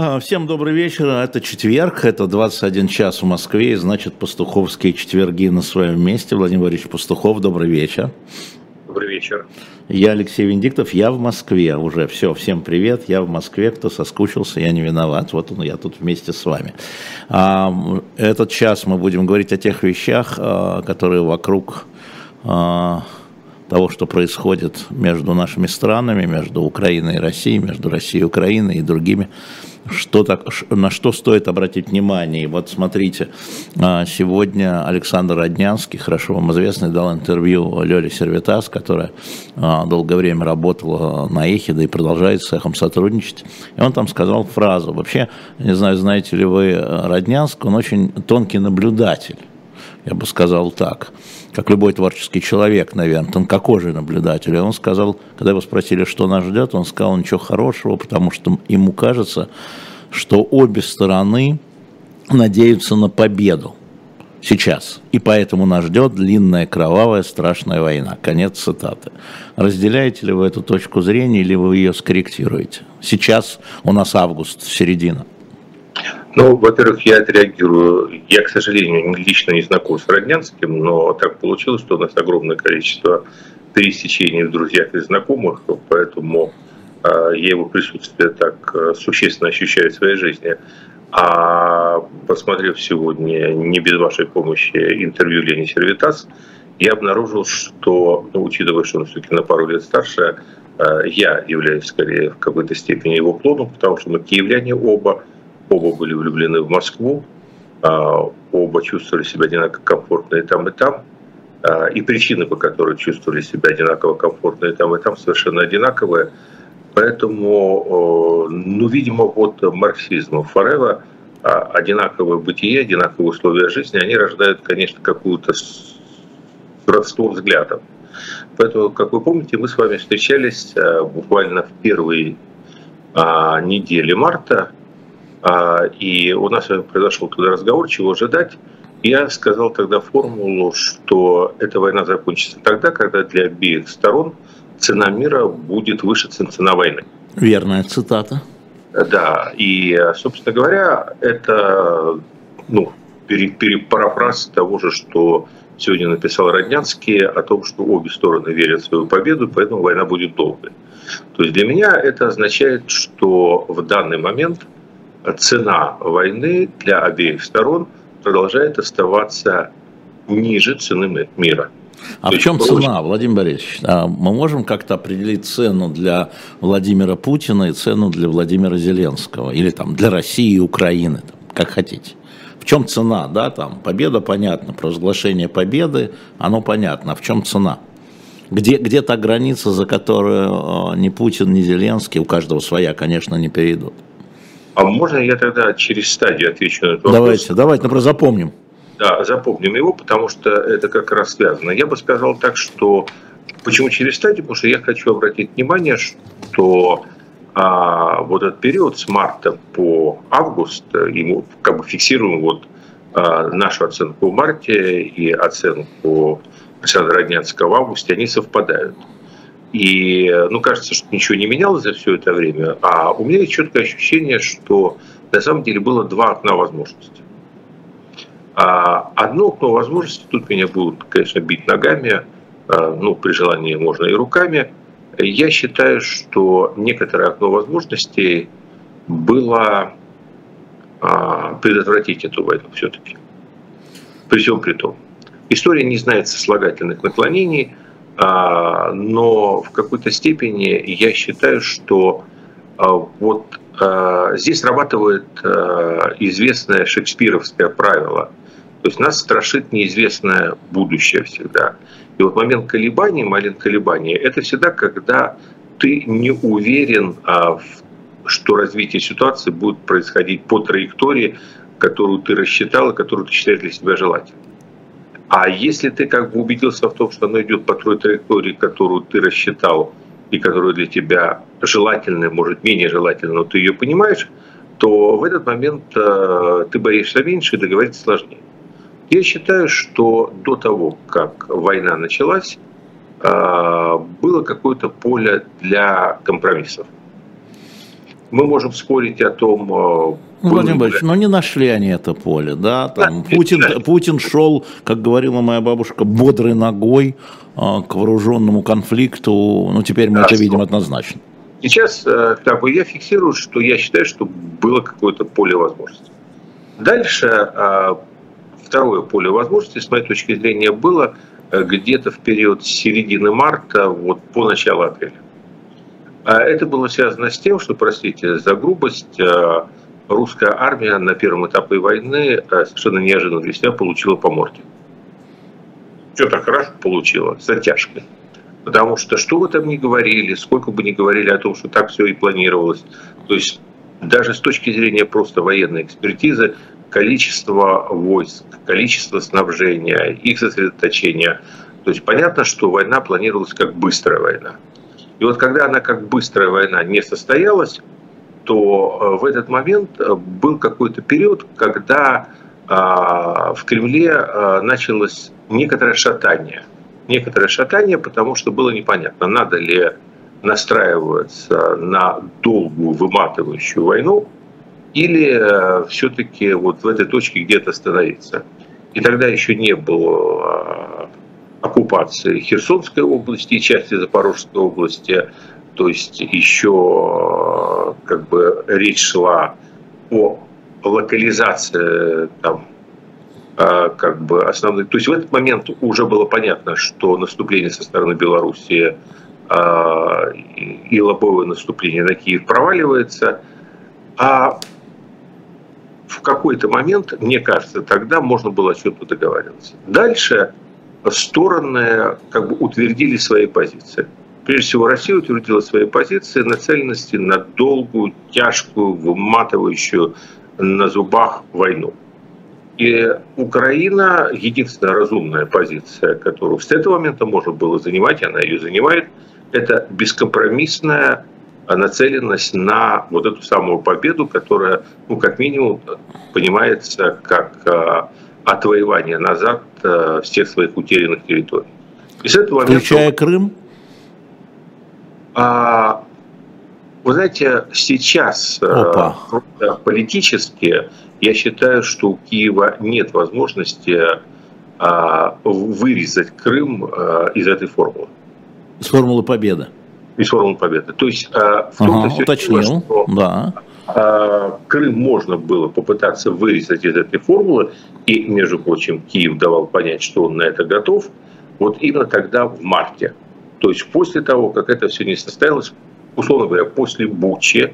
А, всем добрый вечер. Это четверг, это 21 час в Москве, и значит пастуховские четверги на своем месте. Владимир Борисович Пастухов, добрый вечер. Добрый вечер. Я Алексей Венедиктов, я в Москве уже. Все, всем привет, я в Москве. Кто соскучился, я не виноват. Вот он, я тут вместе с вами. А, этот час мы будем говорить о тех вещах, а, которые вокруг того, что происходит между нашими странами, между Украиной и Россией, между Россией и Украиной и другими что так, на что стоит обратить внимание. И вот смотрите, а, сегодня Александр Роднянский, хорошо вам известный, дал интервью Лёле Сервитас, которая а, долгое время работала на Эхе, да и продолжает с Эхом сотрудничать. И он там сказал фразу, вообще, не знаю, знаете ли вы Роднянск, он очень тонкий наблюдатель я бы сказал так, как любой творческий человек, наверное, тонкокожий наблюдатель. И он сказал, когда его спросили, что нас ждет, он сказал ничего хорошего, потому что ему кажется, что обе стороны надеются на победу сейчас. И поэтому нас ждет длинная, кровавая, страшная война. Конец цитаты. Разделяете ли вы эту точку зрения или вы ее скорректируете? Сейчас у нас август, середина. Ну, во-первых, я отреагирую. Я, к сожалению, лично не знаком с Роднянским, но так получилось, что у нас огромное количество пересечений в друзьях и знакомых, поэтому э, я его присутствие так э, существенно ощущаю в своей жизни. А посмотрев сегодня, не без вашей помощи, интервью Лени Сервитас, я обнаружил, что, ну, учитывая, что он все-таки на пару лет старше, э, я являюсь скорее в какой-то степени его клоном, потому что мы киевляне оба, Оба были влюблены в Москву, а, оба чувствовали себя одинаково комфортно и там, и там. А, и причины, по которым чувствовали себя одинаково комфортно и там, и там, совершенно одинаковые. Поэтому, ну, видимо, вот марксизм Форева, одинаковое бытие, одинаковые условия жизни, они рождают, конечно, какую-то родство взглядов. Поэтому, как вы помните, мы с вами встречались а, буквально в первые недели марта, и у нас произошел тогда разговор, чего ожидать. Я сказал тогда формулу, что эта война закончится тогда, когда для обеих сторон цена мира будет выше цена войны. Верная цитата. Да, и, собственно говоря, это ну, перепарафраз того же, что сегодня написал Роднянский о том, что обе стороны верят в свою победу, поэтому война будет долгой. То есть для меня это означает, что в данный момент – цена войны для обеих сторон продолжает оставаться ниже цены мира. А в чем цена, Владимир Борисович? А мы можем как-то определить цену для Владимира Путина и цену для Владимира Зеленского? Или там для России и Украины, как хотите. В чем цена, да, там, победа понятно, провозглашение победы, оно понятно, а в чем цена? Где, где та граница, за которую э, ни Путин, ни Зеленский, у каждого своя, конечно, не перейдут? А можно я тогда через стадию отвечу на этот вопрос? Давайте, давайте, например, запомним. Да, запомним его, потому что это как раз связано. Я бы сказал так, что почему через стадию? Потому что я хочу обратить внимание, что а, вот этот период с марта по август, ему как бы фиксируем вот а, нашу оценку в марте и оценку Александра Роднянского в августе, они совпадают. И, ну, кажется, что ничего не менялось за все это время. А у меня есть четкое ощущение, что на самом деле было два окна возможностей. А одно окно возможностей, тут меня будут, конечно, бить ногами, а, ну, при желании можно и руками. Я считаю, что некоторое окно возможностей было а, предотвратить эту войну все-таки. При всем при том. История не знает сослагательных наклонений – но в какой-то степени я считаю, что а, вот а, здесь срабатывает известное шекспировское правило. То есть нас страшит неизвестное будущее всегда. И вот момент колебаний, момент колебаний, это всегда, когда ты не уверен, что развитие ситуации будет происходить по траектории, которую ты рассчитал и которую ты считаешь для себя желательной. А если ты как бы убедился в том, что оно идет по той траектории, которую ты рассчитал, и которая для тебя желательная, может менее желательная, но ты ее понимаешь, то в этот момент э, ты боишься меньше и договориться сложнее. Я считаю, что до того, как война началась, э, было какое-то поле для компромиссов. Мы можем спорить о том, э, ну, Владимир Борисович, но ну, не нашли они это поле, да? Там да, Путин, Путин шел, как говорила моя бабушка, бодрой ногой э, к вооруженному конфликту. Ну, теперь мы да, это видим однозначно. Сейчас э, как бы я фиксирую, что я считаю, что было какое-то поле возможностей. Дальше второе поле возможностей, с моей точки зрения, было где-то в период середины марта вот по началу апреля. А это было связано с тем, что, простите за грубость, э, русская армия на первом этапе войны э, совершенно неожиданно для себя получила по морде. Что-то хорошо получила, с оттяжкой. Потому что что бы там ни говорили, сколько бы ни говорили о том, что так все и планировалось, то есть даже с точки зрения просто военной экспертизы, количество войск, количество снабжения, их сосредоточения. То есть понятно, что война планировалась как быстрая война. И вот когда она как быстрая война не состоялась, то э, в этот момент э, был какой-то период, когда а, в Кремле э, началось некоторое шатание. Некоторое шатание, потому что было непонятно, надо ли настраиваться на долгую выматывающую войну или все-таки вот в этой точке где-то остановиться. И тогда еще не было оккупации Херсонской области и части Запорожской области. То есть еще как бы речь шла о локализации там, а, как бы основных. То есть в этот момент уже было понятно, что наступление со стороны Белоруссии а, и лобовое наступление на Киев проваливается. А в какой-то момент, мне кажется, тогда можно было о чем-то договариваться. Дальше стороны как бы утвердили свои позиции. Прежде всего, Россия утвердила свои позиции нацеленности на долгую, тяжкую, выматывающую на зубах войну. И Украина, единственная разумная позиция, которую с этого момента можно было занимать, и она ее занимает, это бескомпромиссная нацеленность на вот эту самую победу, которая, ну, как минимум, понимается как а, отвоевания назад э, всех своих утерянных территорий. И с этого момента, Включая Крым? А, вы знаете, сейчас э, Опа. политически я считаю, что у Киева нет возможности а, вырезать Крым а, из этой формулы. Из формулы победы. Из формулы победы. То есть а, в том-то ага, все уточнил, дело, что да. А, Крым можно было попытаться вырезать из этой формулы, и, между прочим, Киев давал понять, что он на это готов, вот именно тогда, в марте. То есть после того, как это все не состоялось, условно говоря, после Бучи,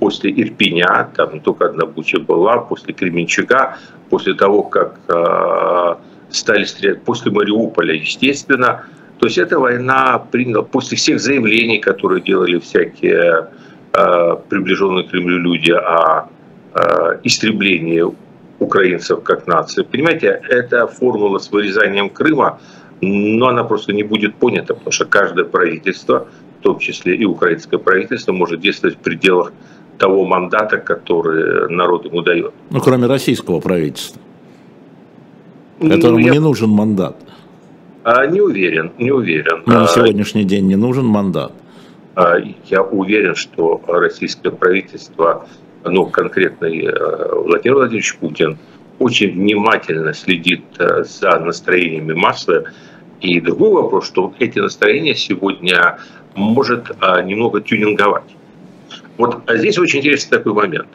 после Ирпеня, там только одна Буча была, после Кременчуга, после того, как э, стали стрелять, после Мариуполя, естественно. То есть эта война приняла, после всех заявлений, которые делали всякие приближенные к Кремлю люди о э, истреблении украинцев как нации. Понимаете, эта формула с вырезанием Крыма, но она просто не будет понята, потому что каждое правительство, в том числе и украинское правительство, может действовать в пределах того мандата, который народ ему дает. Ну, кроме российского правительства, которому ну, я... не нужен мандат. А, не уверен, не уверен. Ну, на сегодняшний день не нужен мандат. А, я уверен, что российское правительство, ну, конкретно э, Владимир Владимирович Путин, очень внимательно следит э, за настроениями массы. И другой вопрос, что эти настроения сегодня может а, немного тюнинговать. Вот а здесь очень интересный такой момент.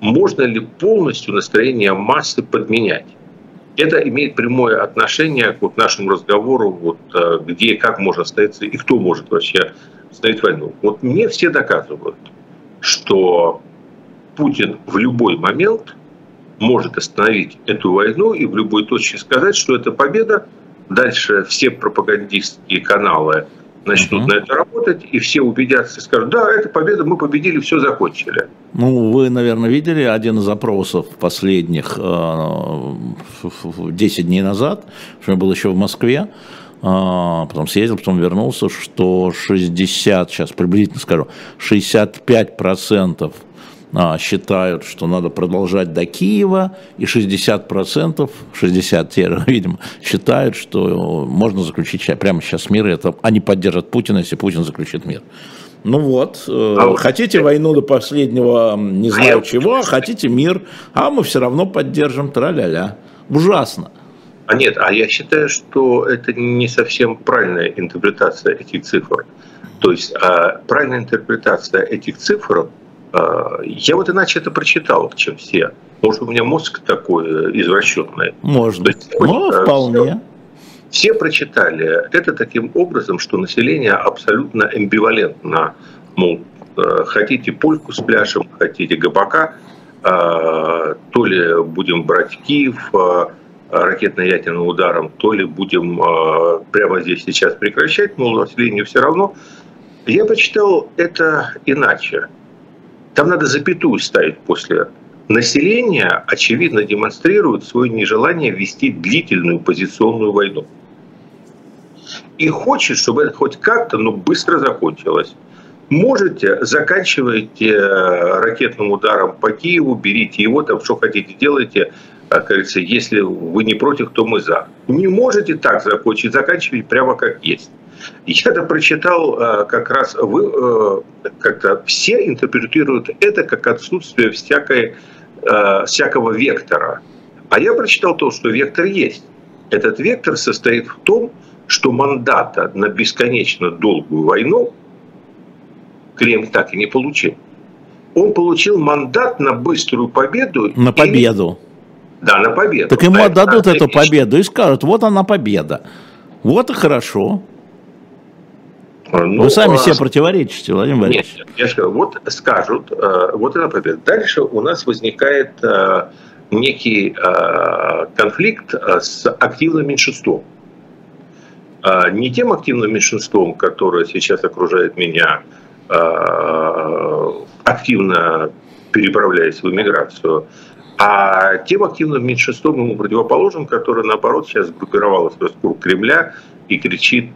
Можно ли полностью настроение массы подменять? Это имеет прямое отношение к вот нашему разговору, вот, э, где и как можно остаться и кто может вообще остановить войну. Вот мне все доказывают, что Путин в любой момент может остановить эту войну и в любой точке сказать, что это победа. Дальше все пропагандистские каналы начнут uh-huh. на это работать, и все убедятся и скажут, да, это победа, мы победили, все закончили. Ну, вы, наверное, видели один из запросов последних э, 10 дней назад, что я был еще в Москве, потом съездил, потом вернулся, что 60, сейчас приблизительно скажу, 65 процентов а, считают, что надо продолжать до Киева, и 60 процентов, 60, видимо, считают, что можно заключить прямо сейчас мир, это они поддержат Путина, если Путин заключит мир. Ну вот, э, а хотите вот, войну до последнего, не а знаю а чего, а хотите мир, а мы все равно поддержим, тра-ля-ля. Ужасно. А нет, а я считаю, что это не совсем правильная интерпретация этих цифр. То есть а, правильная интерпретация этих цифр, а, я вот иначе это прочитал, чем все. Может, у меня мозг такой э, извращенный. Может быть. Ну, а, вполне. Все, все прочитали это таким образом, что население абсолютно амбивалентно. Мол, э, хотите польку с пляшем, хотите габака, то ли будем брать Киев, ракетно-ядерным ударом, то ли будем прямо здесь сейчас прекращать, мол, населению все равно. Я прочитал это иначе. Там надо запятую ставить после. Население, очевидно, демонстрирует свое нежелание вести длительную позиционную войну. И хочет, чтобы это хоть как-то, но быстро закончилось. Можете, заканчивайте э, ракетным ударом по Киеву, берите его, там что хотите делайте. Как говорится, если вы не против, то мы за. Не можете так закончить, заканчивайте прямо как есть. Я это прочитал э, как раз, вы э, как-то все интерпретируют это как отсутствие всякой, э, всякого вектора. А я прочитал то, что вектор есть. Этот вектор состоит в том, что мандата на бесконечно долгую войну Кремль так и не получил. Он получил мандат на быструю победу. На победу. И... Да, на победу. Так ему отдадут эту победу и скажут, вот она победа. Вот и хорошо. Ну, Вы сами а... себе противоречите, Владимир Борисович. Нет, я вот скажут, э, вот это победа. Дальше у нас возникает э, некий э, конфликт с активным меньшинством. Не тем активным меньшинством, которое сейчас окружает меня, активно переправляясь в эмиграцию, а тем активным меньшинством ему противоположным, которое, наоборот, сейчас группировалось вокруг Кремля и кричит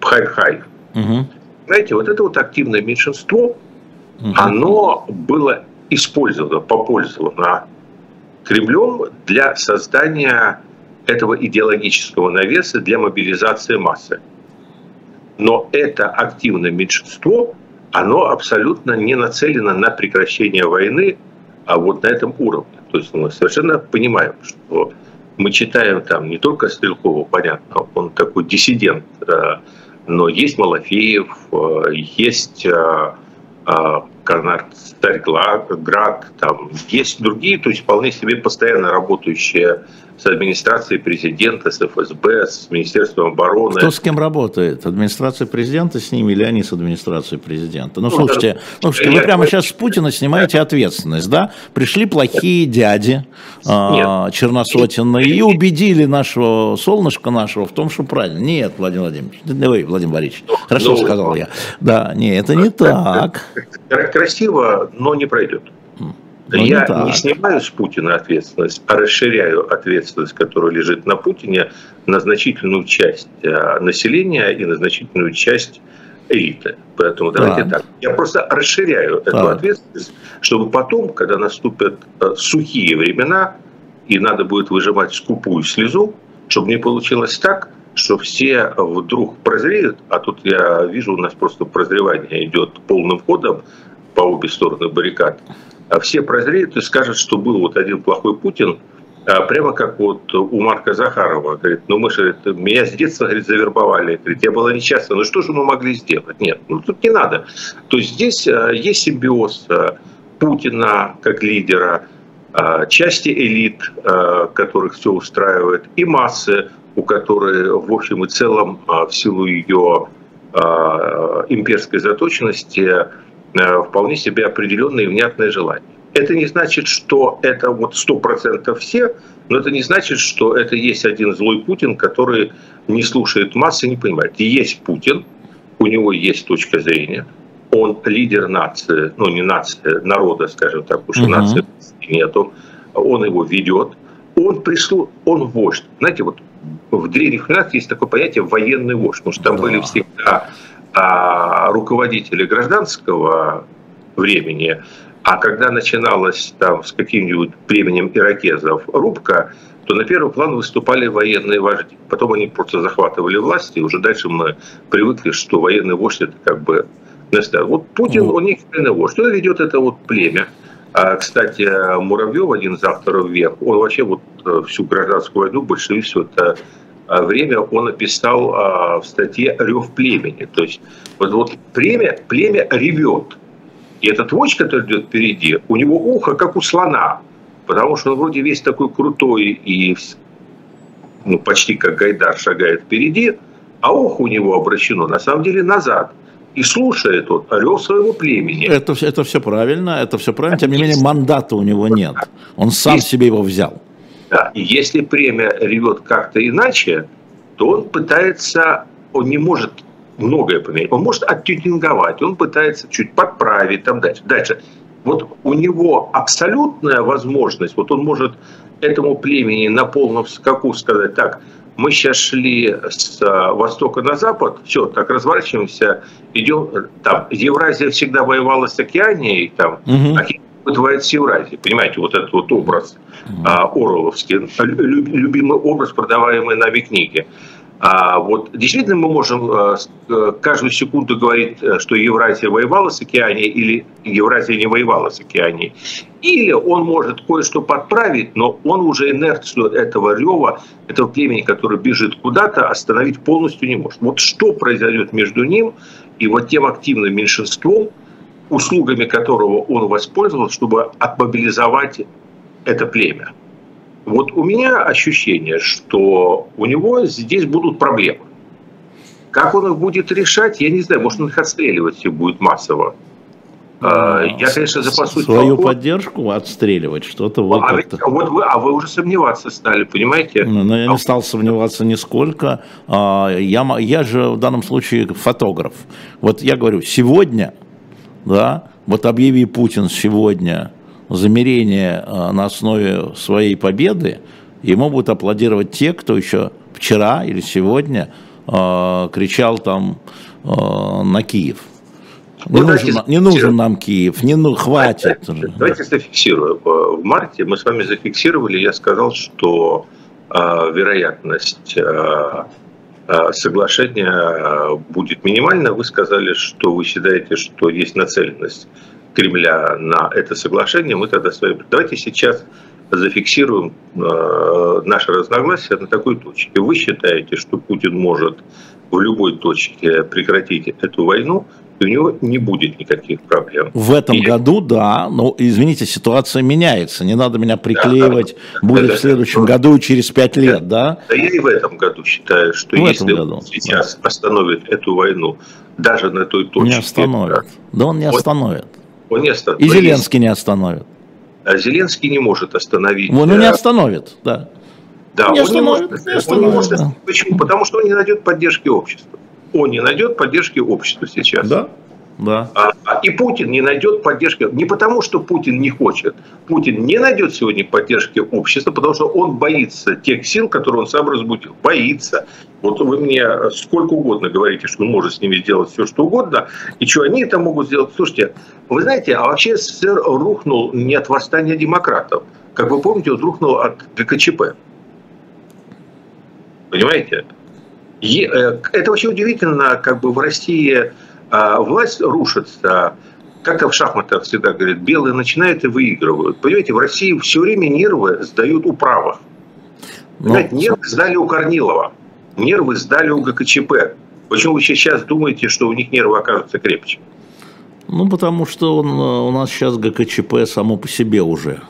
пхай-пхай. Угу. Знаете, вот это вот активное меньшинство, угу. оно было использовано, попользовано Кремлем для создания этого идеологического навеса для мобилизации массы. Но это активное меньшинство, оно абсолютно не нацелено на прекращение войны, а вот на этом уровне. То есть мы совершенно понимаем, что мы читаем там не только Стрелкова, понятно, он такой диссидент, э, но есть Малафеев, э, есть э, Старград, там есть другие, то есть вполне себе постоянно работающие с администрацией президента, с ФСБ, с Министерством обороны. Кто с кем работает? Администрация президента с ними или они с администрацией президента? Ну, ну слушайте, да, ну, слушайте вы прямо сейчас с Путина снимаете ответственность, да? Пришли плохие дяди а, черносотенные и убедили нашего солнышка нашего в том, что правильно. Нет, Владимир Владимирович, вы, Владимир Борисович, хорошо ну, сказал я. Да, нет, это не так. Красиво, но не пройдет. Но ну, я не, не снимаю с Путина ответственность, а расширяю ответственность, которая лежит на Путине, на значительную часть э, населения и на значительную часть элиты. Поэтому давайте да. так. Я просто расширяю эту да. ответственность, чтобы потом, когда наступят э, сухие времена, и надо будет выжимать скупую слезу, чтобы не получилось так, что все вдруг прозреют, а тут я вижу, у нас просто прозревание идет полным ходом по обе стороны баррикад, все прозреют и скажут, что был вот один плохой Путин, а прямо как вот у Марка Захарова, говорит, ну мы же, говорит, меня с детства, говорит, завербовали, говорит, я была несчастна, ну что же мы могли сделать? Нет, ну тут не надо. То есть здесь а, есть симбиоз а, Путина как лидера, части элит, которых все устраивает, и массы, у которой в общем и целом в силу ее имперской заточенности вполне себе определенное и внятное желание. Это не значит, что это вот сто процентов все, но это не значит, что это есть один злой Путин, который не слушает массы, не понимает. Есть Путин, у него есть точка зрения, он лидер нации, ну не нации, народа, скажем так, потому что угу. нации нету, он его ведет, он прислу, он вождь. Знаете, вот в древних временах есть такое понятие военный вождь, потому что там да. были всегда а руководители гражданского времени, а когда начиналась там с каким-нибудь племенем иракезов рубка, то на первый план выступали военные вожди. Потом они просто захватывали власть, и уже дальше мы привыкли, что военный вождь это как бы Вот Путин, он не вождь. Что ведет это вот племя? А, кстати, Муравьев, один из авторов «Вверх», он вообще вот э, всю гражданскую войну, большевик, все это время он написал а, в статье «Рев племени». То есть вот, вот племя, племя ревет. И этот вождь, который идет впереди, у него ухо, как у слона, потому что он вроде весь такой крутой и ну, почти как Гайдар шагает впереди, а ухо у него обращено на самом деле назад – и слушает он рев своего племени. Это, это все правильно, это все правильно, тем не менее мандата у него нет. Он сам себе его взял. Да, и если племя ревет как-то иначе, то он пытается, он не может многое поменять, он может оттюнинговать, он пытается чуть подправить, там дальше. Дальше. Вот у него абсолютная возможность, вот он может этому племени на полном скаку сказать, так, мы сейчас шли с э, востока на запад, все, так разворачиваемся, идем, там, Евразия всегда воевала с Океанией, там, угу. Океания бывает с Евразией, понимаете, вот этот вот образ а, Орловский, любимый образ, продаваемый нами книги. А вот действительно мы можем э, э, каждую секунду говорить, э, что Евразия воевала с Океанией или Евразия не воевала с Океанией. Или он может кое-что подправить, но он уже инерцию этого рева, этого племени, который бежит куда-то, остановить полностью не может. Вот что произойдет между ним и вот тем активным меньшинством, услугами которого он воспользовался, чтобы отмобилизовать это племя. Вот у меня ощущение, что у него здесь будут проблемы. Как он их будет решать, я не знаю, может он их отстреливать все будет массово. А, я, конечно, запасусь... Свою толком. поддержку отстреливать, что-то вот а, это. Вот вы, а вы уже сомневаться стали, понимаете? Ну, но я не стал сомневаться нисколько. А, я, я же в данном случае фотограф. Вот я говорю, сегодня, да, вот объяви Путин сегодня замерение э, на основе своей победы, ему будут аплодировать те, кто еще вчера или сегодня э, кричал там э, на Киев. Не, нужен, не нужен нам Киев, не ну, хватит. Давайте, давайте зафиксируем. В марте мы с вами зафиксировали, я сказал, что э, вероятность э, соглашения будет минимальна. Вы сказали, что вы считаете, что есть нацеленность Кремля на это соглашение, мы тогда с вами... Давайте сейчас зафиксируем э, наши разногласия на такой точке. Вы считаете, что Путин может в любой точке прекратить эту войну, и у него не будет никаких проблем. В этом и... году, да, но, извините, ситуация меняется, не надо меня приклеивать, да, будет да, в следующем да, году и через пять лет, да? Да я и в этом году считаю, что в если году, сейчас да. остановит эту войну, даже на той точке... Не остановит, да он не остановит. Он не остановит. И Зеленский не остановит. А Зеленский не может остановить. Он не остановит, да. Да, он, не может, он не может. Да. Почему? Потому что он не найдет поддержки общества. Он не найдет поддержки общества сейчас. Да. Да. А, а, и Путин не найдет поддержки. Не потому, что Путин не хочет. Путин не найдет сегодня поддержки общества, потому что он боится тех сил, которые он сам разбудил. Боится. Вот вы мне сколько угодно говорите, что он может с ними сделать все, что угодно. И что они это могут сделать? Слушайте, вы знаете, а вообще СССР рухнул не от восстания демократов. Как вы помните, он рухнул от ГКЧП. Понимаете? И, э, это очень удивительно, как бы в России а власть рушится, как в шахматах всегда говорят, белые начинают и выигрывают. Понимаете, в России все время нервы сдают у правых. Ну, нервы сдали у Корнилова, нервы сдали у ГКЧП. Почему вы сейчас думаете, что у них нервы окажутся крепче? Ну, потому что он, э, у нас сейчас ГКЧП само по себе уже.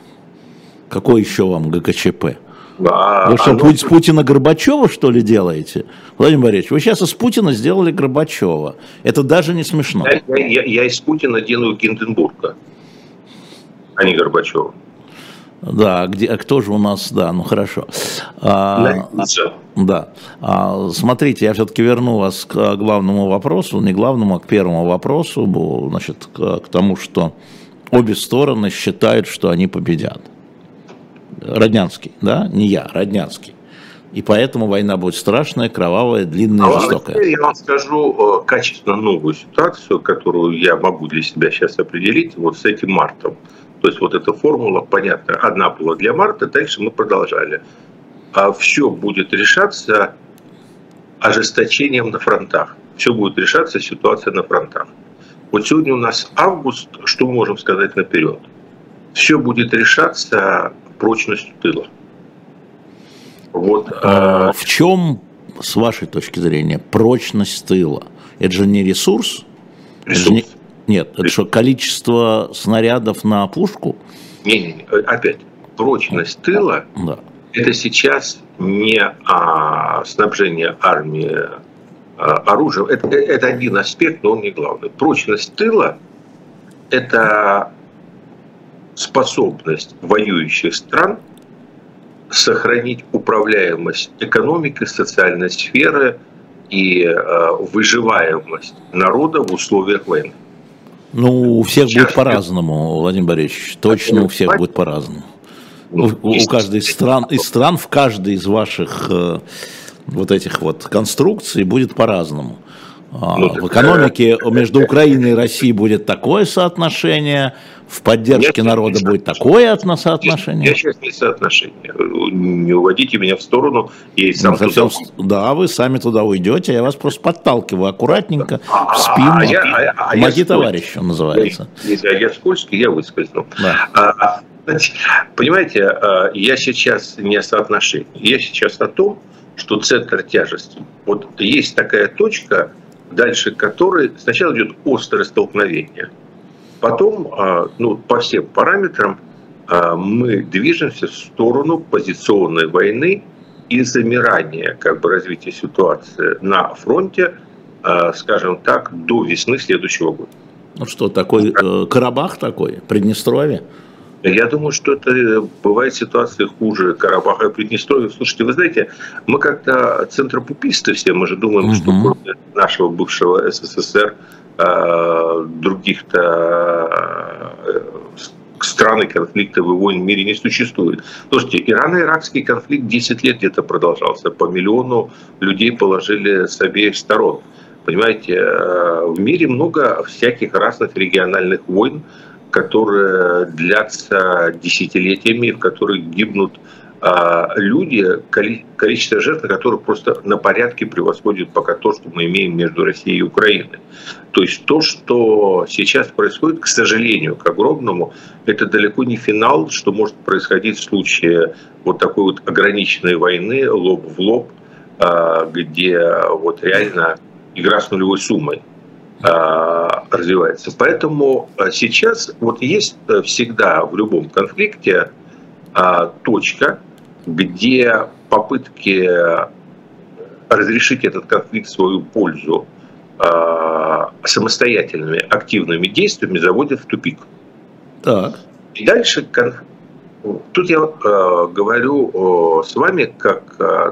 Какой еще вам ГКЧП? А, вы что, оно... с Путина Горбачева, что ли, делаете? Владимир Борисович, вы сейчас из Путина сделали Горбачева. Это даже не смешно. Я, я, я из Путина делаю Гинденбурга, а не Горбачева. Да, а где, а кто же у нас, да, ну хорошо. А, да. А, смотрите, я все-таки верну вас к главному вопросу, не главному, а к первому вопросу, значит, к, к тому, что обе стороны считают, что они победят. Роднянский, да, не я, Роднянский. И поэтому война будет страшная, кровавая, длинная, а жестокая. Я вам скажу э, качественно новую ситуацию, которую я могу для себя сейчас определить вот с этим мартом. То есть вот эта формула, понятно, одна была для марта, дальше мы продолжали. А все будет решаться ожесточением на фронтах. Все будет решаться ситуация на фронтах. Вот сегодня у нас август, что мы можем сказать наперед? Все будет решаться прочностью тыла. Вот, а, в чем, с вашей точки зрения, прочность тыла? Это же не ресурс? Ресурс. Это не... Нет, это ресурс. что, количество снарядов на пушку? Не-не-не, опять, прочность тыла да. это сейчас не а, снабжение армии а, оружием. Это, это один аспект, но он не главный. Прочность тыла – это способность воюющих стран сохранить управляемость экономики, социальной сферы и э, выживаемость народа в условиях войны. Ну, у всех Сейчас будет по-разному, Владимир Борисович. Точно у всех будет по-разному. Ну, у, у каждой из стран, из стран в каждой из ваших э, вот этих вот конструкций будет по-разному. А, ну, в экономике между Украиной и Россией будет такое соотношение, в поддержке народа будет такое соотношение. Я сейчас не соотношение. Не уводите меня в сторону. Я сам ну, туда... Да, вы сами туда уйдете, я вас просто подталкиваю аккуратненько в спину. А, я, а, а Моги называется. Если я, я скользкий, я выскользнул. Да. А, понимаете, а, я сейчас не о соотношении. Я сейчас о том, что центр тяжести. Вот есть такая точка, дальше которой сначала идет острое столкновение. Потом, а, ну, по всем параметрам, а, мы движемся в сторону позиционной войны и замирания как бы, развития ситуации на фронте, а, скажем так, до весны следующего года. Ну что, такой э, Карабах такой, Приднестровье? Я думаю, что это бывает ситуация хуже Карабаха и Приднестровья. Слушайте, вы знаете, мы как-то центропуписты все, мы же думаем, угу. что нашего бывшего СССР э, других-то э, стран и конфликтов и войн в мире не существует. Слушайте, Ирано-Иракский конфликт 10 лет где-то продолжался. По миллиону людей положили с обеих сторон. Понимаете, э, в мире много всяких разных региональных войн, которые длятся десятилетиями, в которых гибнут люди, количество жертв которых просто на порядке превосходит пока то, что мы имеем между Россией и Украиной. То есть то, что сейчас происходит, к сожалению, к огромному, это далеко не финал, что может происходить в случае вот такой вот ограниченной войны лоб в лоб, а, где вот реально игра с нулевой суммой. А, развивается. Поэтому а, сейчас вот есть э, всегда в любом конфликте а, точка, где попытки разрешить этот конфликт в свою пользу самостоятельными активными действиями заводят в тупик. Так. И дальше тут я говорю с вами как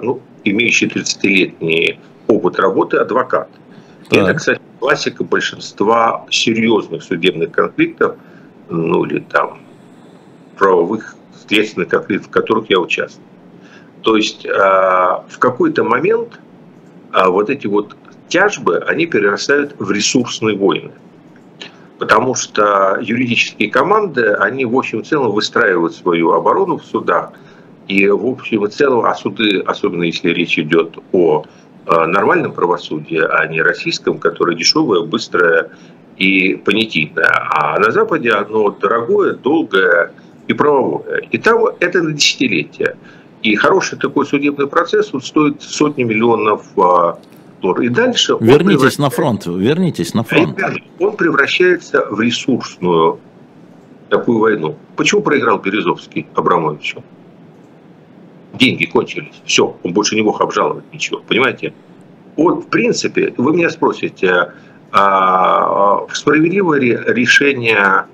ну, имеющий 30-летний опыт работы адвокат. И это, кстати, классика большинства серьезных судебных конфликтов, ну или там правовых следственных конфликтов, в которых я участвую. То есть э, в какой-то момент э, вот эти вот тяжбы, они перерастают в ресурсные войны. Потому что юридические команды, они в общем и целом выстраивают свою оборону в судах. И в общем и целом, а суды, особенно если речь идет о Э, нормальном правосудии, а не российском, которое дешевое, быстрое и понятийное. А на Западе оно дорогое, долгое и правовое. И там это на десятилетия. И хороший такой судебный процесс он стоит сотни миллионов а, долларов. И дальше... Вернитесь на фронт, вернитесь на фронт. Он превращается в ресурсную такую войну. Почему проиграл Березовский Абрамовичу? деньги кончились. Все, он больше не мог обжаловать ничего. Понимаете? Вот, в принципе, вы меня спросите, а, справедливое решение а,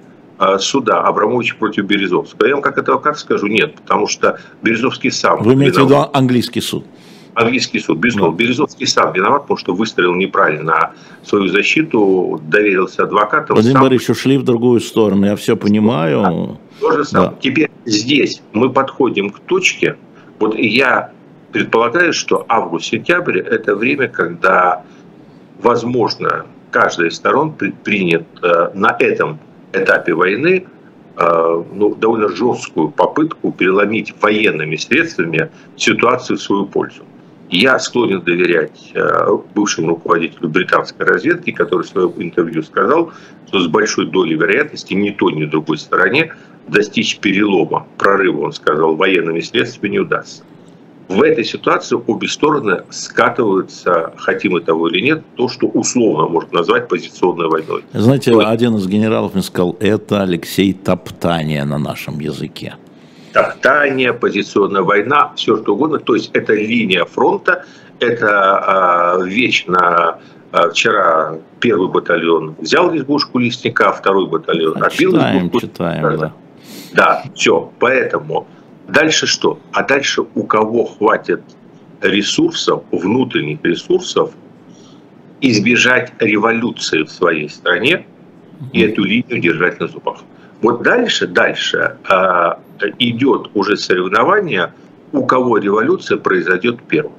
суда Абрамовича против Березовского? Я вам как адвокат скажу, нет, потому что Березовский сам... Вы имеете в виду английский суд? Английский суд, безусловно. Да. Березовский сам виноват, потому что выстрелил неправильно свою защиту, доверился адвокатам. Владимир сам... Борисович, ушли в другую сторону, я все понимаю. Да, то же самое. Да. Теперь здесь мы подходим к точке, вот я предполагаю, что август-сентябрь – это время, когда, возможно, каждая из сторон предпринят э, на этом этапе войны э, ну, довольно жесткую попытку переломить военными средствами ситуацию в свою пользу. Я склонен доверять э, бывшему руководителю британской разведки, который в своем интервью сказал, что с большой долей вероятности ни той, ни другой стороне достичь перелома, прорыва, он сказал, военными средствами не удастся. В этой ситуации обе стороны скатываются, хотим мы того или нет, то, что условно можно назвать позиционной войной. Знаете, Но... один из генералов мне сказал, это Алексей Топтание на нашем языке. Топтание, позиционная война, все что угодно. То есть это линия фронта, это э, вечно э, вчера первый батальон взял избушку лесника, второй батальон отбил читаем, избушку. Читаем, да. Да, все. Поэтому дальше что? А дальше у кого хватит ресурсов, внутренних ресурсов, избежать революции в своей стране и эту линию держать на зубах. Вот дальше, дальше э, идет уже соревнование, у кого революция произойдет первым.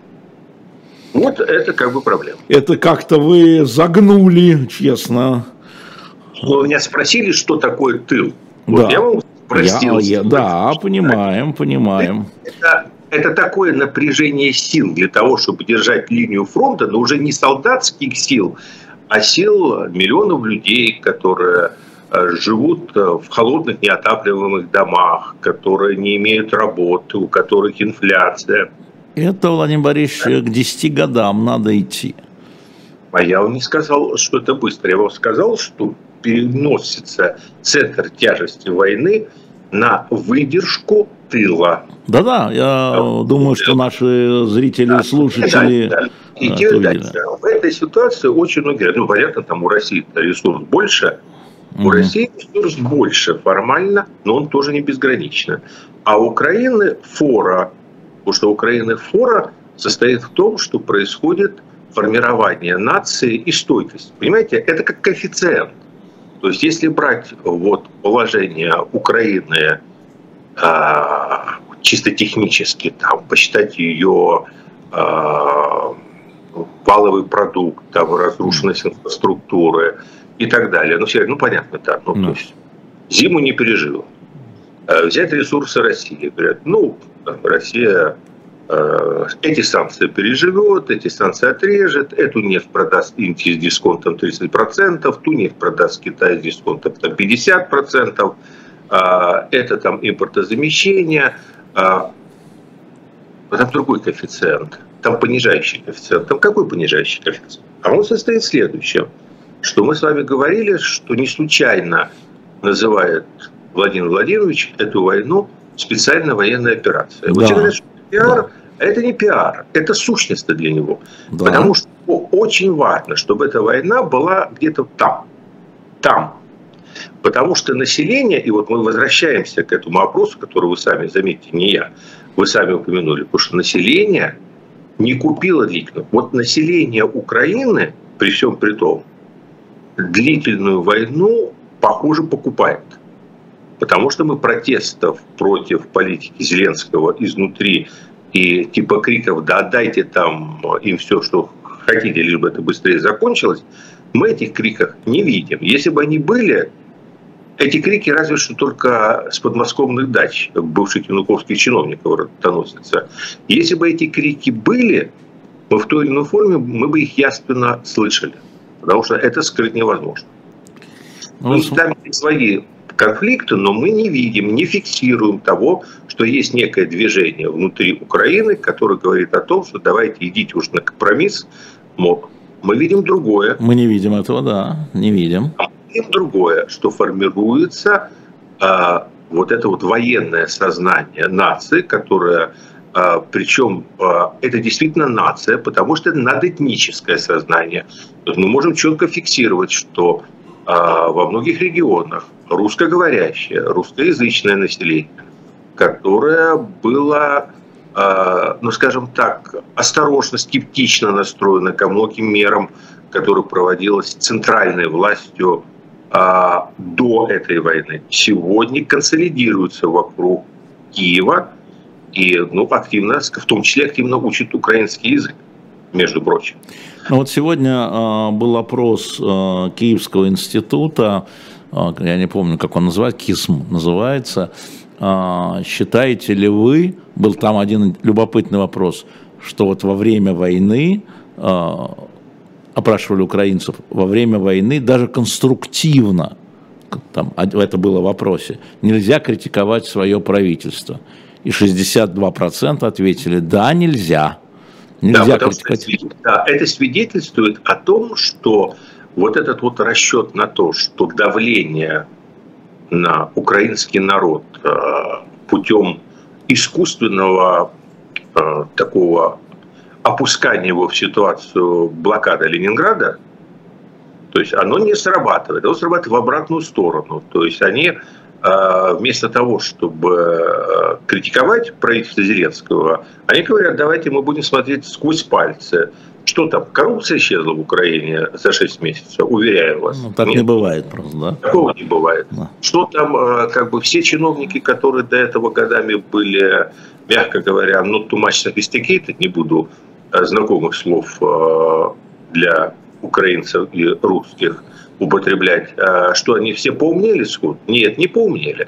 Вот это как бы проблема. Это как-то вы загнули, честно. Вы меня спросили, что такое тыл. Вот я вам простил. Я, я, да, понимаем, понимаем. Это, это такое напряжение сил для того, чтобы держать линию фронта, но уже не солдатских сил, а сил миллионов людей, которые э, живут э, в холодных неотапливаемых домах, которые не имеют работы, у которых инфляция. Это, Владимир Борисович, к 10 годам надо идти. А я вам не сказал, что это быстро. Я вам сказал, что переносится центр тяжести войны на выдержку тыла. Да-да, я да. думаю, что наши зрители да. слушатели... Да, да. Идет дальше. В этой ситуации очень многие, ну, понятно, там у России ресурс больше, у России ресурс больше формально, но он тоже не безгранично. А у Украины фора, потому что у Украины фора состоит в том, что происходит формирование нации и стойкость. Понимаете, это как коэффициент. То есть если брать вот положение Украины а, чисто технически, там, посчитать ее а, валовый продукт, там, разрушенность инфраструктуры и так далее. Ну, все, ну понятно, да. Ну, то есть зиму не пережил. А взять ресурсы России. Говорят, ну, Россия Э, эти санкции переживет, эти санкции отрежет, эту нефть продаст Индия с дисконтом 30%, ту нефть продаст Китай с дисконтом 50%, а, это там импортозамещение, а, там другой коэффициент, там понижающий коэффициент. Там какой понижающий коэффициент? А он состоит в следующем, что мы с вами говорили, что не случайно называет Владимир Владимирович эту войну специальной военной операцией. Да. Вот говорят, что пиар, это не пиар, это сущность для него. Да. Потому что очень важно, чтобы эта война была где-то там. Там. Потому что население, и вот мы возвращаемся к этому вопросу, который вы сами, заметьте, не я, вы сами упомянули, потому что население не купило длительно. Вот население Украины, при всем при том, длительную войну, похоже, покупает. Потому что мы протестов против политики Зеленского изнутри и типа криков «да отдайте там им все, что хотите, лишь бы это быстрее закончилось», мы этих криков не видим. Если бы они были, эти крики разве что только с подмосковных дач бывших януковских чиновников доносятся. Если бы эти крики были, мы в той или иной форме мы бы их ясно слышали. Потому что это скрыть невозможно. Ну, там есть свои конфликта, но мы не видим, не фиксируем того, что есть некое движение внутри Украины, которое говорит о том, что давайте идите уж на компромисс. Мы видим другое. Мы не видим этого, да, не видим. А мы видим другое, что формируется э, вот это вот военное сознание нации, которое э, причем э, это действительно нация, потому что это надэтническое сознание. Мы можем четко фиксировать, что а во многих регионах русскоговорящее, русскоязычное население, которое было, а, ну скажем так, осторожно, скептично настроено ко многим мерам, которые проводились центральной властью а, до этой войны, сегодня консолидируются вокруг Киева и ну, активно, в том числе активно учат украинский язык, между прочим. Ну вот сегодня э, был опрос э, Киевского института, э, я не помню, как он называется, КИСМ называется. Э, считаете ли вы, был там один любопытный вопрос, что вот во время войны опрашивали украинцев во время войны даже конструктивно, там, это было в вопросе, нельзя критиковать свое правительство. И 62% ответили, да, нельзя. Нельзя да, критиковать. да, это свидетельствует о том, что вот этот вот расчет на то, что давление на украинский народ э, путем искусственного э, такого опускание его в ситуацию блокады Ленинграда, то есть оно не срабатывает, оно срабатывает в обратную сторону. То есть они э, вместо того, чтобы критиковать правительство Зеленского, они говорят, давайте мы будем смотреть сквозь пальцы. Что там, коррупция исчезла в Украине за 6 месяцев, уверяю вас. Ну, так Нет. не бывает просто, да? Такого не бывает. Да. Что там, э, как бы все чиновники, которые до этого годами были, мягко говоря, ну, much sophisticated, не буду Э, знакомых слов э, для украинцев и русских употреблять, что они все поумнели сход? Нет, не поумнели.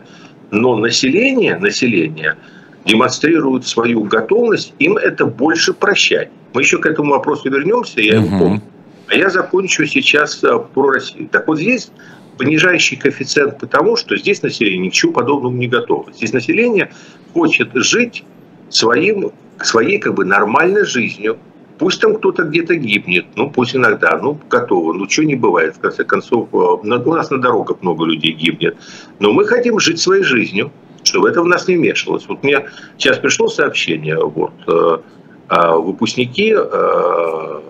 Но население, население демонстрирует свою готовность им это больше прощать. Мы еще к этому вопросу вернемся, я его помню. А я закончу сейчас про Россию. Так вот здесь понижающий коэффициент потому, что здесь население ни к чему подобному не готово. Здесь население хочет жить своим своей как бы нормальной жизнью. Пусть там кто-то где-то гибнет, ну пусть иногда, ну готово, ну что не бывает, в конце концов, э, у нас на дорогах много людей гибнет. Но мы хотим жить своей жизнью, чтобы это в нас не мешалось. Вот мне сейчас пришло сообщение, вот, э, выпускники э,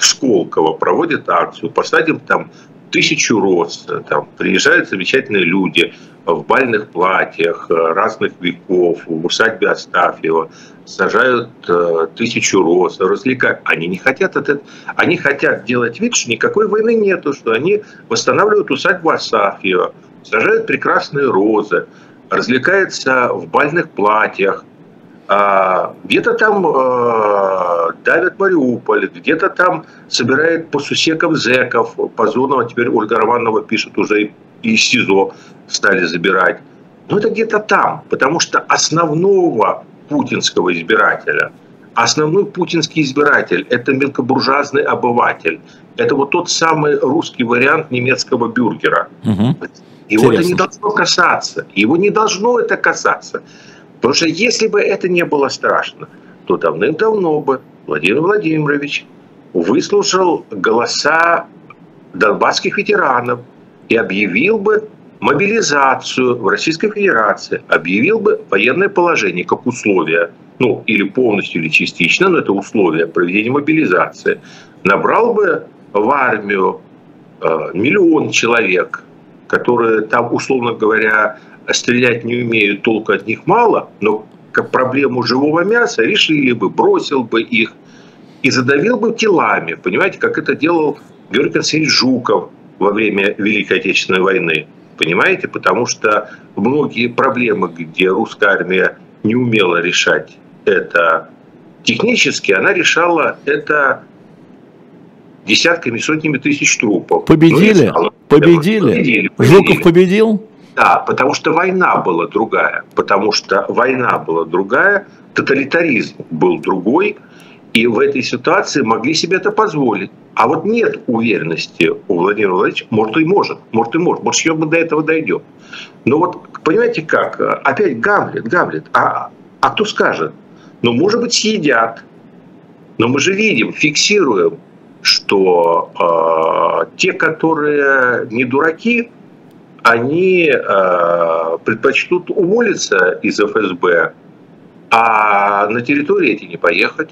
Сколково проводят акцию, посадим там тысячу роз, там приезжают замечательные люди в бальных платьях разных веков, в усадьбе Астафьева, сажают э, тысячу роз, развлекают. Они не хотят это, они хотят делать вид, что никакой войны нету, что они восстанавливают усадьбу Асафьева, сажают прекрасные розы, развлекаются в бальных платьях, а, где-то там э, давят Мариуполь, где-то там собирает по сусекам зеков, Позонова, теперь Ольга Романова пишет, уже из СИЗО стали забирать. Но это где-то там, потому что основного путинского избирателя. Основной путинский избиратель – это мелкобуржуазный обыватель. Это вот тот самый русский вариант немецкого бюргера. Угу. Его Интересно. это не должно касаться. Его не должно это касаться. Потому что если бы это не было страшно, то давным-давно бы Владимир Владимирович выслушал голоса донбасских ветеранов и объявил бы мобилизацию в Российской Федерации, объявил бы военное положение как условие, ну, или полностью, или частично, но это условие проведения мобилизации, набрал бы в армию э, миллион человек, которые там, условно говоря, стрелять не умеют, толку от них мало, но как проблему живого мяса решили бы, бросил бы их и задавил бы телами. Понимаете, как это делал Георгий Константинович Жуков во время Великой Отечественной войны. Понимаете? Потому что многие проблемы, где русская армия не умела решать это технически, она решала это десятками, сотнями тысяч трупов. Победили? Ну, победили? победили? Жуков победил? Да, потому что война была другая. Потому что война была другая, тоталитаризм был другой, и в этой ситуации могли себе это позволить. А вот нет уверенности у Владимира Владимировича, может и может, может и может, может еще мы до этого дойдем. Но вот понимаете как, опять Гамлет, Гамлет, а, а кто скажет? Ну, может быть, съедят. Но мы же видим, фиксируем, что э, те, которые не дураки, они э, предпочтут уволиться из ФСБ, а на территории эти не поехать.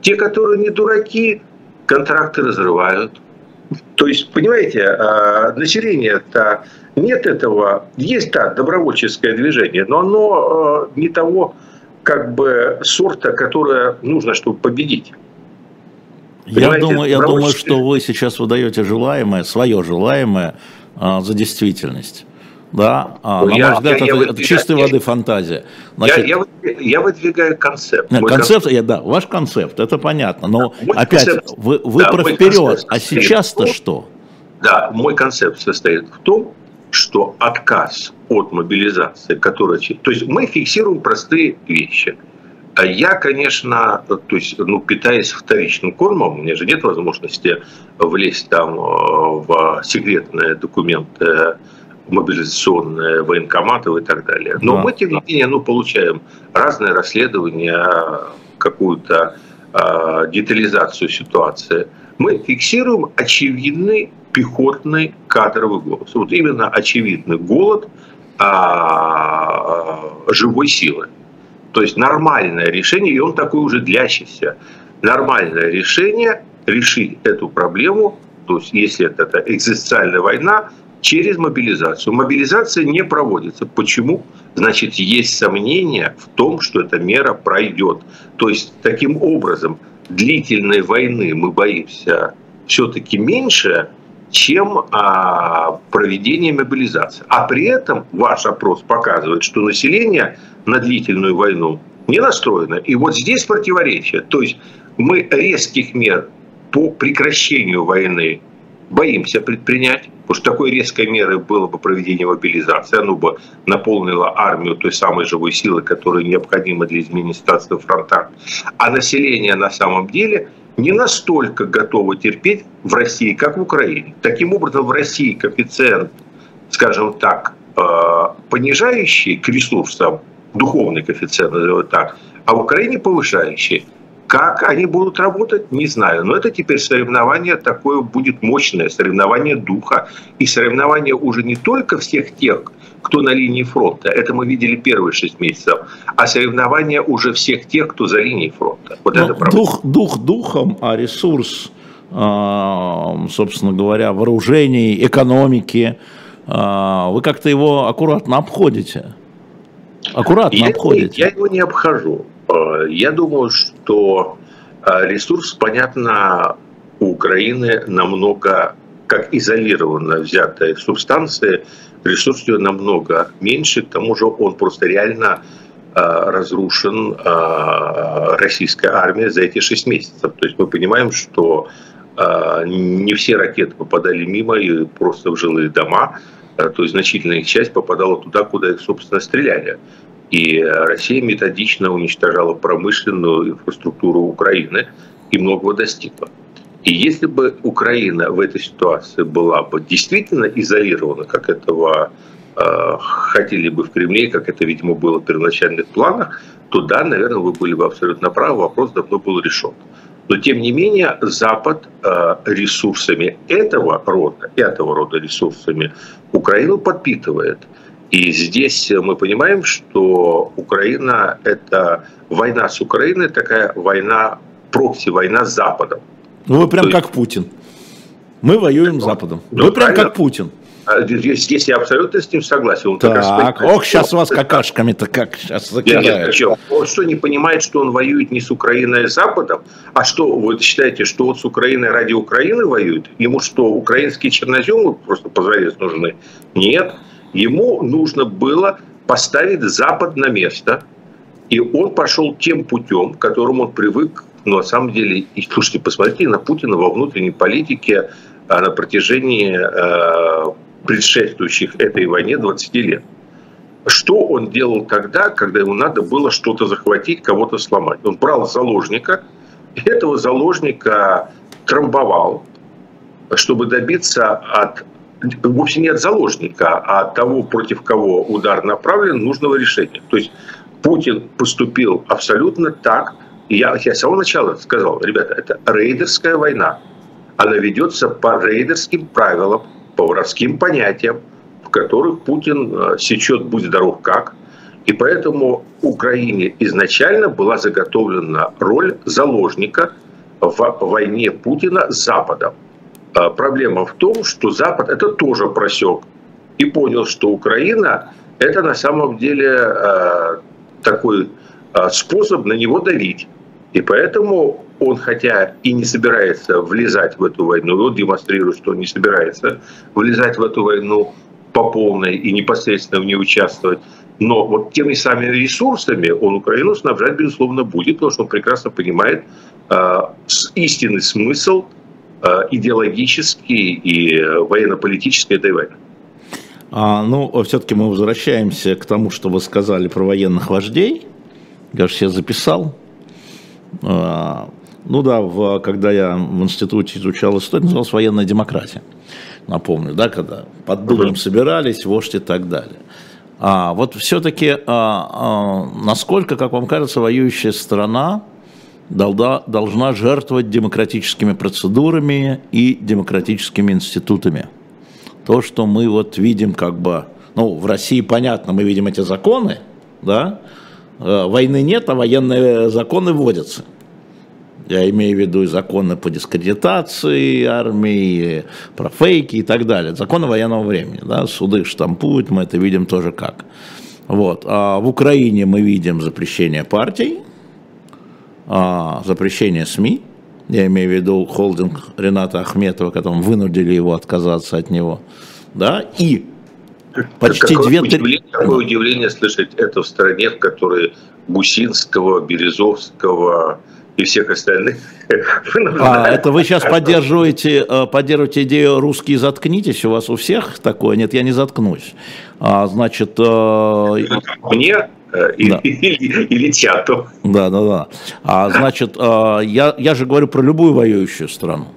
Те, которые не дураки, контракты разрывают. То есть, понимаете, а, население-то нет этого. Есть, да, добровольческое движение, но оно а, не того как бы сорта, которое нужно, чтобы победить. Я думаю, я думаю, что вы сейчас выдаете желаемое, свое желаемое за действительность. Да, а, ну, на я, мой взгляд, я, это, я это чистой я, воды фантазия. Значит, я, я, я выдвигаю концепт. Нет, концепт, концепт, я, да, ваш концепт, это понятно. Но мой опять, концепт, вы, вы да, про вперед, а сейчас-то что? Да, мой концепт состоит в том, что отказ от мобилизации, которая... То есть мы фиксируем простые вещи. А я, конечно, то есть, ну, питаясь вторичным кормом, у меня же нет возможности влезть там э, в секретные документы мобилизационные, военкоматов и так далее. Но да. мы, тем не менее, ну, получаем разные расследования, какую-то э, детализацию ситуации. Мы фиксируем очевидный пехотный кадровый голод. Вот именно очевидный голод а, живой силы. То есть нормальное решение, и он такой уже длящийся. Нормальное решение решить эту проблему, то есть если это, это экзистенциальная война, через мобилизацию. Мобилизация не проводится. Почему? Значит, есть сомнения в том, что эта мера пройдет. То есть, таким образом, длительной войны мы боимся все-таки меньше, чем а, проведение мобилизации. А при этом ваш опрос показывает, что население на длительную войну не настроено. И вот здесь противоречие. То есть мы резких мер по прекращению войны боимся предпринять, потому что такой резкой меры было бы проведение мобилизации, оно бы наполнило армию той самой живой силы, которая необходима для изменения ситуации в фронтах. А население на самом деле не настолько готово терпеть в России, как в Украине. Таким образом, в России коэффициент, скажем так, э, понижающий к ресурсам, духовный коэффициент, назовем так, а в Украине повышающий – как они будут работать, не знаю. Но это теперь соревнование такое будет мощное, соревнование духа. И соревнование уже не только всех тех, кто на линии фронта. Это мы видели первые шесть месяцев. А соревнование уже всех тех, кто за линией фронта. Вот Но это дух, дух духом, а ресурс, а, собственно говоря, вооружений, экономики, а, вы как-то его аккуратно обходите. Аккуратно я, обходите. Я его не обхожу. Э, я думаю, что э, ресурс, понятно, у Украины намного, как изолированно взятая субстанция, ресурс ее намного меньше, к тому же он просто реально э, разрушен российской армией за эти шесть месяцев. То есть мы понимаем, что не все ракеты попадали мимо и просто в жилые дома, то есть значительная их часть попадала туда, куда их, собственно, стреляли. И Россия методично уничтожала промышленную инфраструктуру Украины и многого достигла. И если бы Украина в этой ситуации была бы действительно изолирована, как этого э, хотели бы в Кремле, как это, видимо, было в первоначальных планах, то да, наверное, вы были бы абсолютно правы, вопрос давно был решен. Но тем не менее Запад э, ресурсами этого рода, этого рода ресурсами Украину подпитывает. И здесь мы понимаем, что Украина – это война с Украиной, такая война, прокси-война с Западом. Ну вы прям То как Путин. Мы воюем с Западом. Ну, вы прям как Путин. А, здесь, здесь я абсолютно с ним согласен. Он так, ох, сейчас вас какашками-то как сейчас закидают. Нет, он что, не понимает, что он воюет не с Украиной, а с Западом? А что, вы считаете, что вот с Украиной ради Украины воюет? Ему что, украинские черноземы просто позарез нужны? Нет. Ему нужно было поставить Запад на место, и он пошел тем путем, к которому он привык, ну, на самом деле, и, слушайте, посмотрите на Путина во внутренней политике а, на протяжении э, предшествующих этой войне 20 лет. Что он делал тогда, когда ему надо было что-то захватить, кого-то сломать? Он брал заложника, этого заложника трамбовал, чтобы добиться от вовсе не от заложника, а от того, против кого удар направлен, нужного решения. То есть Путин поступил абсолютно так. Я, я с самого начала сказал, ребята, это рейдерская война. Она ведется по рейдерским правилам, по воровским понятиям, в которых Путин э, сечет «будь здоров как». И поэтому Украине изначально была заготовлена роль заложника в войне Путина с Западом. А проблема в том, что Запад это тоже просек и понял, что Украина это на самом деле э, такой э, способ на него давить. И поэтому он, хотя и не собирается влезать в эту войну, он демонстрирует, что он не собирается влезать в эту войну по полной и непосредственно в ней участвовать, но вот теми самыми ресурсами он Украину снабжать, безусловно, будет, потому что он прекрасно понимает э, истинный смысл – Э, идеологический и военно-политический этой войны. А, ну, все-таки мы возвращаемся к тому, что вы сказали про военных вождей. я записал. А, ну да, в, когда я в институте изучал историю, называлась военная демократия. Напомню, да, когда под Дубом собирались, вождь и так далее. А вот все-таки, а, а, насколько, как вам кажется, воюющая страна должна, жертвовать демократическими процедурами и демократическими институтами? То, что мы вот видим как бы, ну, в России понятно, мы видим эти законы, да, э, войны нет, а военные законы вводятся. Я имею в виду и законы по дискредитации армии, про фейки и так далее. Законы военного времени. Да? Суды штампуют, мы это видим тоже как. Вот. А в Украине мы видим запрещение партий, а, запрещение СМИ, я имею в виду холдинг Рената Ахметова, которым вынудили его отказаться от него, да, и почти какое две... Удивление, какое удивление слышать это в стране, в которой Гусинского, Березовского, и всех остальных. А, это вы сейчас поддерживаете, э, поддерживаете идею «русские заткнитесь», у вас у всех такое? Нет, я не заткнусь. А, значит... Э, Мне э, или, да. или, или чату. Да, да, да. А, значит, я, я же говорю про любую воюющую страну.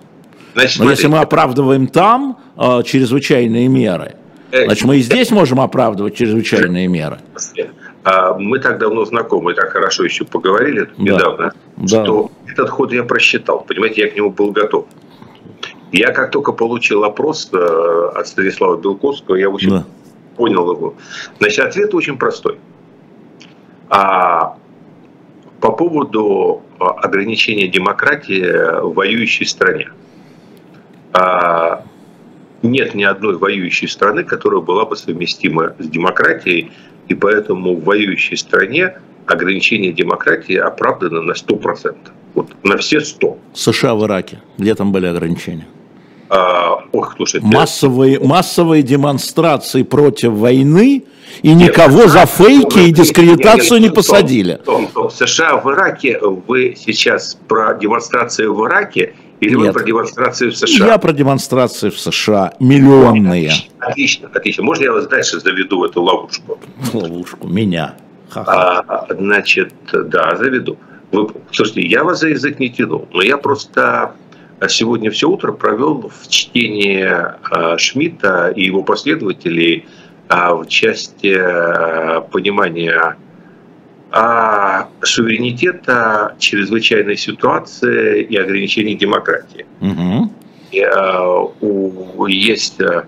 Значит, Но если мы оправдываем там чрезвычайные меры, значит, мы и здесь можем оправдывать чрезвычайные меры. А мы так давно знакомы, так хорошо еще поговорили да. недавно, да. что этот ход я просчитал. Понимаете, я к нему был готов. Я как только получил опрос э, от Станислава Белковского, я очень да. понял его. Значит, ответ очень простой. А по поводу а, ограничения демократии в воюющей стране. А, нет ни одной воюющей страны, которая была бы совместима с демократией и поэтому в воюющей стране ограничение демократии оправдано на 100%. Вот на все 100. США в Ираке. Где там были ограничения? А, ох, слушайте. Массовые, массовые демонстрации против войны, и никого нет, за фейки и дискредитацию нет, нет, не посадили. Том, Том, США в Ираке, вы сейчас про демонстрации в Ираке или Нет. вы про демонстрации в США? Я про демонстрации в США, миллионные. Отлично, отлично. Можно я вас дальше заведу в эту ловушку? Ловушку, меня. А, значит, да, заведу. Вы, слушайте, я вас за язык не тянул, но я просто сегодня все утро провел в чтении а, Шмидта и его последователей а, в части а, понимания а суверенитета, чрезвычайной ситуации и ограничений демократии. Угу. И, а, у, есть а,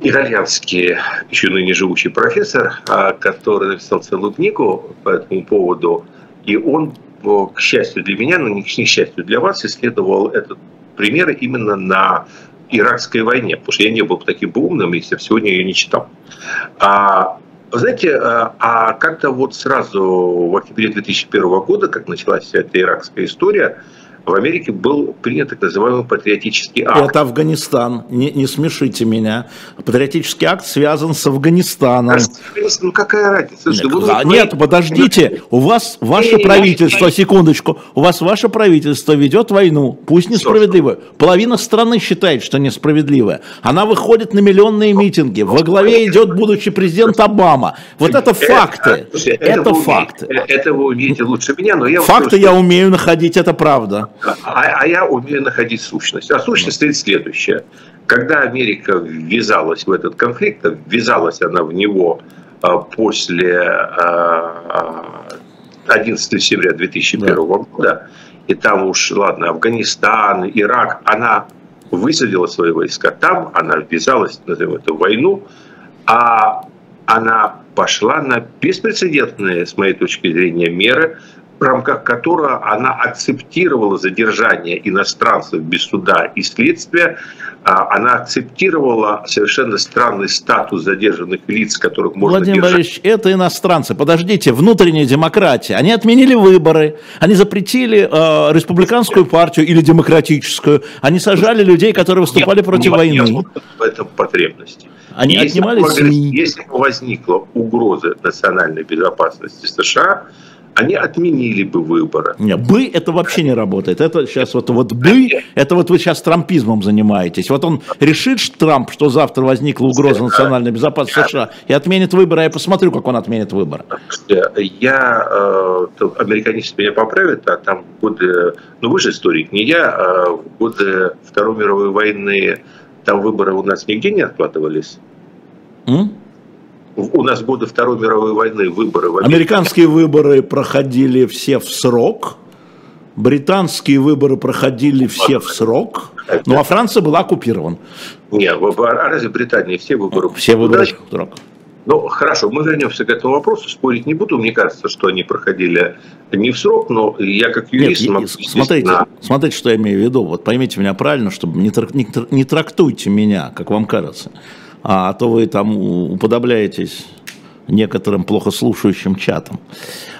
итальянский, еще ныне живущий профессор, а, который написал целую книгу по этому поводу, и он, к счастью для меня, но не к несчастью для вас, исследовал этот пример именно на иракской войне, потому что я не был таким умным, если бы сегодня ее не читал. А знаете, э, а как-то вот сразу в октябре 2001 года, как началась вся эта иракская история, в Америке был принят так называемый патриотический акт. Это Афганистан, не, не смешите меня. Патриотический акт связан с Афганистаном. Ну какая разница? Нет, вы, а, нет подождите, у вас ваше не, правительство, не, секундочку, у вас ваше правительство ведет войну, пусть несправедливую. Половина страны считает, что несправедливая. Она выходит на миллионные митинги, во главе идет будущий президент Обама. Вот это факты. Это, это факты. Это вы умеете лучше меня, но я... Факты я умею находить, это правда. А, а я умею находить сущность. А сущность стоит следующая. Когда Америка ввязалась в этот конфликт, ввязалась она в него а, после 11 а, сентября 2001 да. года, и там уж, ладно, Афганистан, Ирак, она высадила свои войска там, она ввязалась, назовем это, в войну, а она пошла на беспрецедентные, с моей точки зрения, меры в рамках которого она акцептировала задержание иностранцев без суда и следствия, а, она акцептировала совершенно странный статус задержанных лиц, которых можно Владимир держать. Борисович, это иностранцы. Подождите, внутренняя демократия. Они отменили выборы, они запретили э, республиканскую партию или демократическую, они сажали людей, которые выступали нет, против нет, войны. Нет в этом потребности. Они если отнимали СМИ. Если возникла угроза национальной безопасности США, они отменили бы выборы. Нет, бы это вообще не работает. Это сейчас вот, вот бы, это вот вы сейчас трампизмом занимаетесь. Вот он решит, что Трамп, что завтра возникла угроза национальной безопасности США, и отменит выборы, а я посмотрю, как он отменит выборы. Я, э, американисты меня поправят, а там годы, ну вы же историк, не я, а в годы Второй мировой войны там выборы у нас нигде не откладывались. М? У нас годы Второй мировой войны выборы. В Американские выборы проходили все в срок, британские выборы проходили все в срок, ну а Франция была оккупирована. Нет, а разве в Британии все выборы? Все выборы в срок. Ну, хорошо, мы вернемся к этому вопросу, спорить не буду. Мне кажется, что они проходили не в срок, но я как юрист... Нет, могу, смотрите, на... смотрите, что я имею в виду. Вот поймите меня правильно, чтобы не, не, не трактуйте меня, как вам кажется а, а то вы там уподобляетесь некоторым плохо слушающим чатам.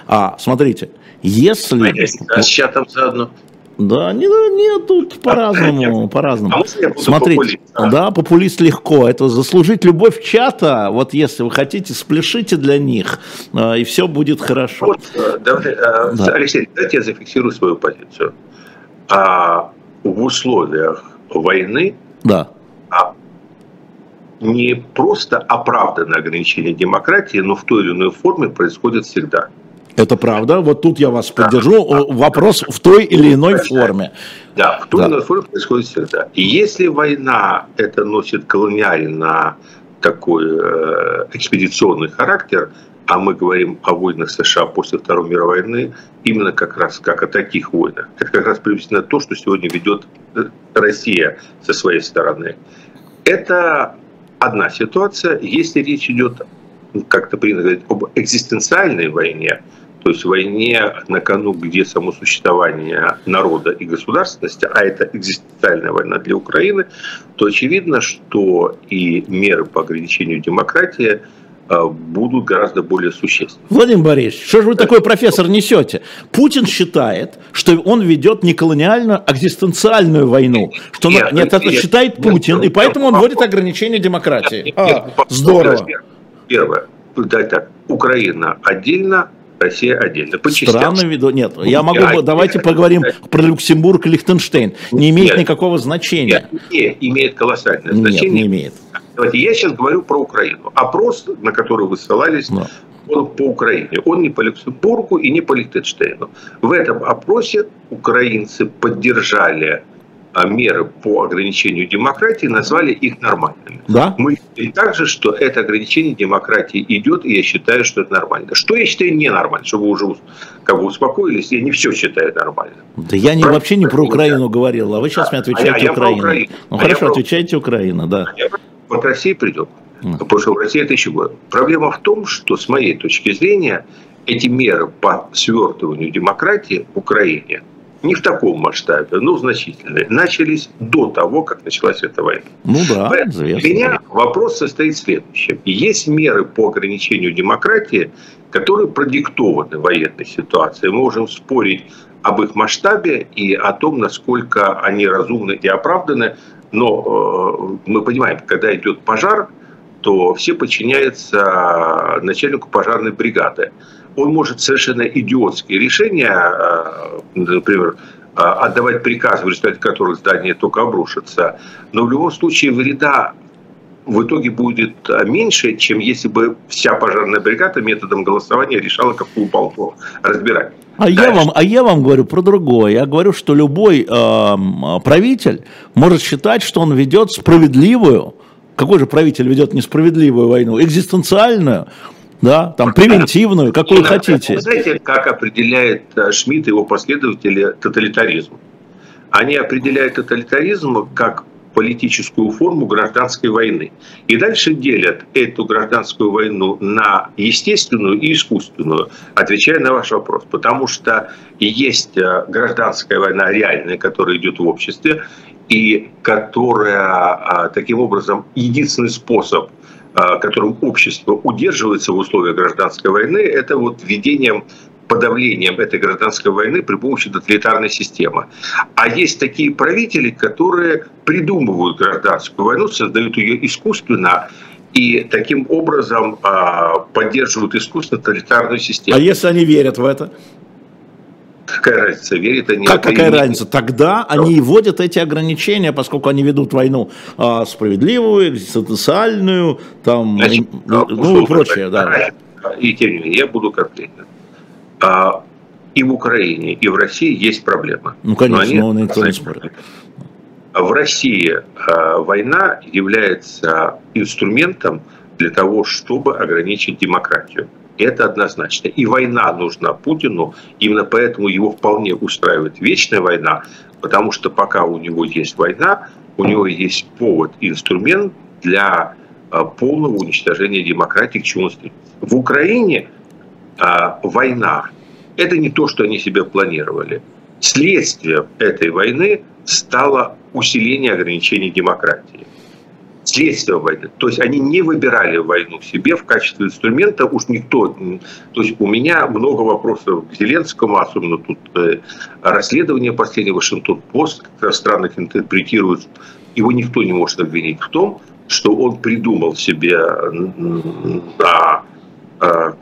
А, смотрите, если... А с чатом заодно. Да, нет, нет тут по-разному, по-разному. А Смотрите, популист, а? да, популист легко. Это заслужить любовь чата. Вот если вы хотите, спляшите для них, а, и все будет хорошо. Вот, э, давай, э, да. Алексей, давайте я зафиксирую свою позицию. А в условиях войны да не просто оправданное ограничение демократии, но в той или иной форме происходит всегда. Это правда. Вот тут я вас поддержу. Да. Вопрос в той или иной форме. Да, в той да. или иной форме происходит всегда. И если война это носит колониально такой э, экспедиционный характер, а мы говорим о войнах США после Второй мировой войны, именно как раз как о таких войнах. Это как раз приблизительно то, что сегодня ведет э, Россия со своей стороны. Это одна ситуация. Если речь идет, как-то принято говорить, об экзистенциальной войне, то есть войне на кону, где само существование народа и государственности, а это экзистенциальная война для Украины, то очевидно, что и меры по ограничению демократии – будут гораздо более существенны. Владимир Борисович, что же вы такой профессор несете? Путин считает, что он ведет не колониальную, а экзистенциальную войну. Что нет, он, нет, это нет, считает Путин, нет, и поэтому он вводит ограничения демократии. А, здорово. Первое. Да, так. Украина отдельно, Россия отдельно. По Странно виду. Нет, я могу. Я, давайте я, поговорим я, про Люксембург и Лихтенштейн. Не имеет нет, никакого значения. Нет, нет, имеет колоссальное значение. Нет, не имеет. Давайте, я сейчас говорю про Украину. Опрос, на который вы ссылались, да. он по Украине. Он не по Люксембургу и не по Лихтенштейну. В этом опросе украинцы поддержали а, меры по ограничению демократии, назвали их нормальными. Да? Мы и также, что это ограничение демократии идет, и я считаю, что это нормально. Что я считаю ненормально, чтобы вы уже как бы успокоились, я не все считаю нормально. Да я не, вообще не про Украину говорил, а вы сейчас да. мне отвечаете а я, Украину. Я про Украину. Ну а хорошо, про... отвечайте Украина, да. А я вот Россия придет. Потому что в России это еще. Проблема в том, что с моей точки зрения эти меры по свертыванию демократии в Украине не в таком масштабе, но значительные, начались до того, как началась эта война. Ну да, Для меня вопрос состоит в следующем. Есть меры по ограничению демократии, которые продиктованы военной ситуацией. Мы можем спорить об их масштабе и о том, насколько они разумны и оправданы, но э, мы понимаем, когда идет пожар, то все подчиняются начальнику пожарной бригады. Он может совершенно идиотские решения, э, например, э, отдавать приказы, в результате которых здание только обрушится. Но в любом случае вреда в итоге будет меньше, чем если бы вся пожарная бригада методом голосования решала, какую балку разбирать. А я, вам, а я вам говорю про другое. Я говорю, что любой э, правитель может считать, что он ведет справедливую, какой же правитель ведет несправедливую войну, экзистенциальную, да, там превентивную, какую Вы хотите. Вы знаете, как определяет э, Шмидт и его последователи тоталитаризм? Они определяют тоталитаризм как политическую форму гражданской войны. И дальше делят эту гражданскую войну на естественную и искусственную, отвечая на ваш вопрос. Потому что есть э, гражданская война реальная, которая идет в обществе, и которая а, таким образом единственный способ а, которым общество удерживается в условиях гражданской войны, это вот введением подавлением этой гражданской войны при помощи тоталитарной системы. А есть такие правители, которые придумывают гражданскую войну, создают ее искусственно и таким образом а, поддерживают искусственно тоталитарную систему. А если они верят в это? Какая разница, верит они? Как, какая или... разница? Тогда Но. они вводят эти ограничения, поскольку они ведут войну а, справедливую, социальную, там, Значит, ну, ну и прочее. Да. И тем не менее, я буду конкретно. А, и в Украине, и в России есть проблемы. Ну, конечно, но, они, никто не спорит. В России а, война является инструментом для того, чтобы ограничить демократию. Это однозначно. И война нужна Путину, именно поэтому его вполне устраивает вечная война, потому что пока у него есть война, у него есть повод и инструмент для а, полного уничтожения демократии, к чему он стремится. В Украине война – это не то, что они себе планировали. Следствием этой войны стало усиление ограничений демократии следствие войны. То есть они не выбирали войну себе в качестве инструмента, уж никто. То есть у меня много вопросов к Зеленскому, особенно тут э, расследование последнего Вашингтон-Пост, как странных интерпретируют. Его никто не может обвинить в том, что он придумал себе на,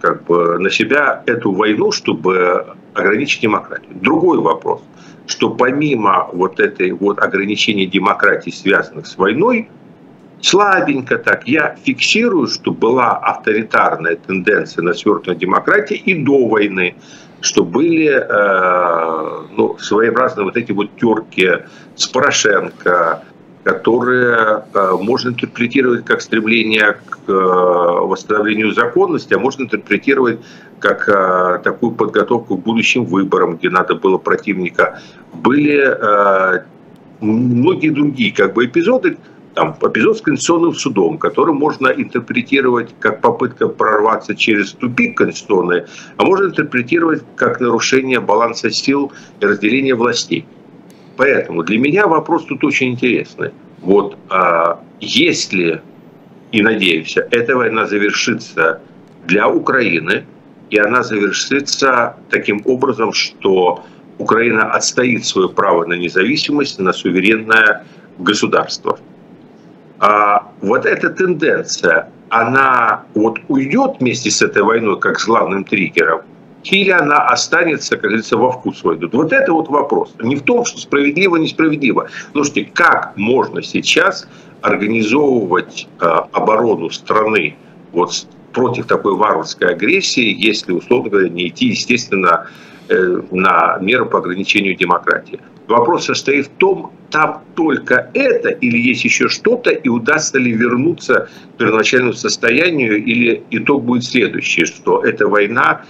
как бы, на себя эту войну, чтобы ограничить демократию. Другой вопрос, что помимо вот этой вот ограничения демократии, связанных с войной, слабенько так. Я фиксирую, что была авторитарная тенденция на свертывание демократии и до войны, что были э, ну, своеобразные вот эти вот терки с Порошенко, которые э, можно интерпретировать как стремление к э, восстановлению законности, а можно интерпретировать как э, такую подготовку к будущим выборам, где надо было противника. Были многие другие как бы эпизоды, там, эпизод с Конституционным судом, который можно интерпретировать как попытка прорваться через тупик конституционный, а можно интерпретировать как нарушение баланса сил и разделения властей. Поэтому для меня вопрос тут очень интересный. Вот а, если, и надеюсь, эта война завершится для Украины, и она завершится таким образом, что Украина отстоит свое право на независимость, на суверенное государство – а, вот эта тенденция, она вот уйдет вместе с этой войной, как с главным триггером, или она останется, как говорится, во вкус войдут? Вот это вот вопрос. Не в том, что справедливо, несправедливо. Слушайте, как можно сейчас организовывать э, оборону страны вот против такой варварской агрессии, если, условно говоря, не идти, естественно, э, на меры по ограничению демократии? Вопрос состоит в том, там только это или есть еще что-то, и удастся ли вернуться к первоначальному состоянию, или итог будет следующий, что эта война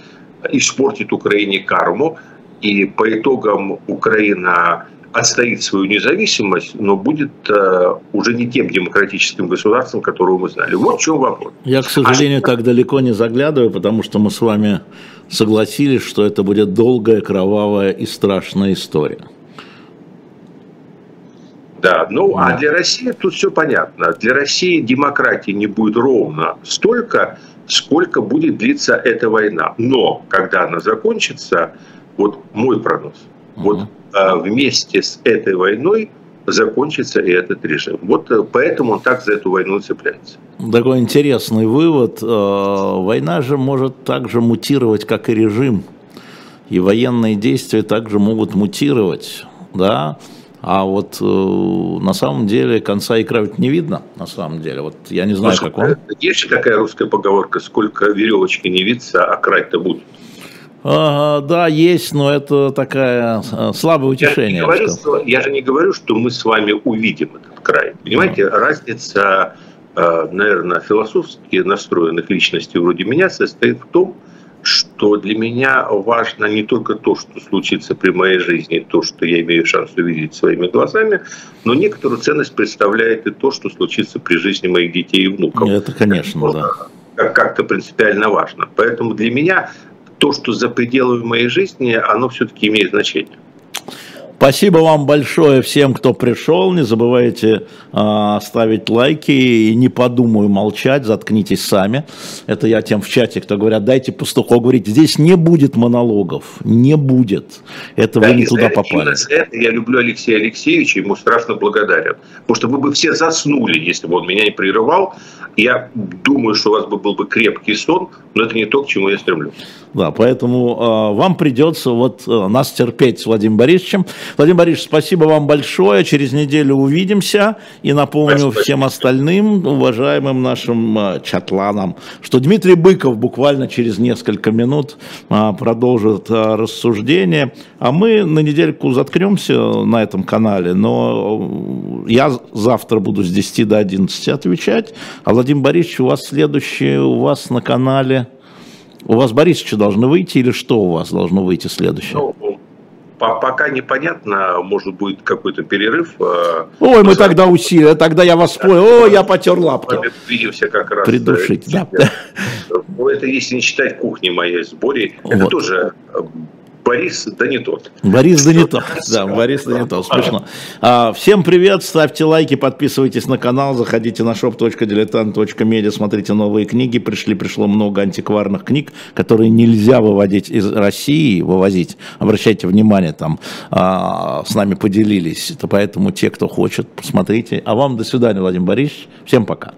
испортит Украине карму, и по итогам Украина отстоит свою независимость, но будет э, уже не тем демократическим государством, которого мы знали. Вот в чем вопрос. Я, к сожалению, а так далеко не заглядываю, потому что мы с вами согласились, что это будет долгая, кровавая и страшная история. Да, ну а для России тут все понятно. Для России демократии не будет ровно столько, сколько будет длиться эта война. Но когда она закончится, вот мой прогноз, угу. вот а, вместе с этой войной закончится и этот режим. Вот э, поэтому он так за эту войну цепляется. Такой интересный вывод. Э, война же может также мутировать, как и режим. И военные действия также могут мутировать. Да? А вот э, на самом деле конца и края не видно, на самом деле. Вот я не знаю, Слушай, как он. Есть же такая русская поговорка, сколько веревочки не видится, а край-то будет. А, да, есть, но это такая э, слабое утешение. Я, говорю, что, я же не говорю, что мы с вами увидим этот край. Понимаете, а. разница, э, наверное, философски настроенных личностей вроде меня состоит в том, что для меня важно не только то, что случится при моей жизни, то, что я имею шанс увидеть своими глазами, но некоторую ценность представляет и то, что случится при жизни моих детей и внуков. Это, конечно, да. Как-то принципиально важно. Поэтому для меня то, что за пределами моей жизни, оно все-таки имеет значение. Спасибо вам большое всем, кто пришел. Не забывайте э, ставить лайки и не подумаю молчать, заткнитесь сами. Это я тем в чате, кто говорят, дайте пастуху говорить. Здесь не будет монологов, не будет. Это да, вы не туда попали. Это я люблю Алексея Алексеевича, ему страшно благодарен. Потому что вы бы все заснули, если бы он меня не прерывал. Я думаю, что у вас бы был бы крепкий сон, но это не то, к чему я стремлюсь. Да, поэтому э, вам придется вот э, нас терпеть с Владимиром Борисовичем. Владимир Борисович, спасибо вам большое. Через неделю увидимся. И напомню спасибо. всем остальным, уважаемым нашим э, чатланам, что Дмитрий Быков буквально через несколько минут э, продолжит э, рассуждение. А мы на недельку заткнемся на этом канале. Но я завтра буду с 10 до 11 отвечать. А Владимир Борисович, у вас следующий у вас на канале... У вас Борисовича должны выйти или что у вас должно выйти следующее? Ну, пока непонятно, может будет какой-то перерыв. Э, Ой, мы тогда усилия, тогда я вас понял. О, я потер лапки. Видимся как раз. Придушить, да. Это если не считать кухни моей с Борей, это тоже э, Борис да не тот. Борис да не тот. Да, Борис да не тот. Смешно. А, всем привет, ставьте лайки, подписывайтесь на канал, заходите на shop.diletant.media, смотрите новые книги. Пришли, пришло много антикварных книг, которые нельзя выводить из России, вывозить. Обращайте внимание, там а, с нами поделились. Это поэтому те, кто хочет, посмотрите. А вам до свидания, Владимир Борисович. Всем пока.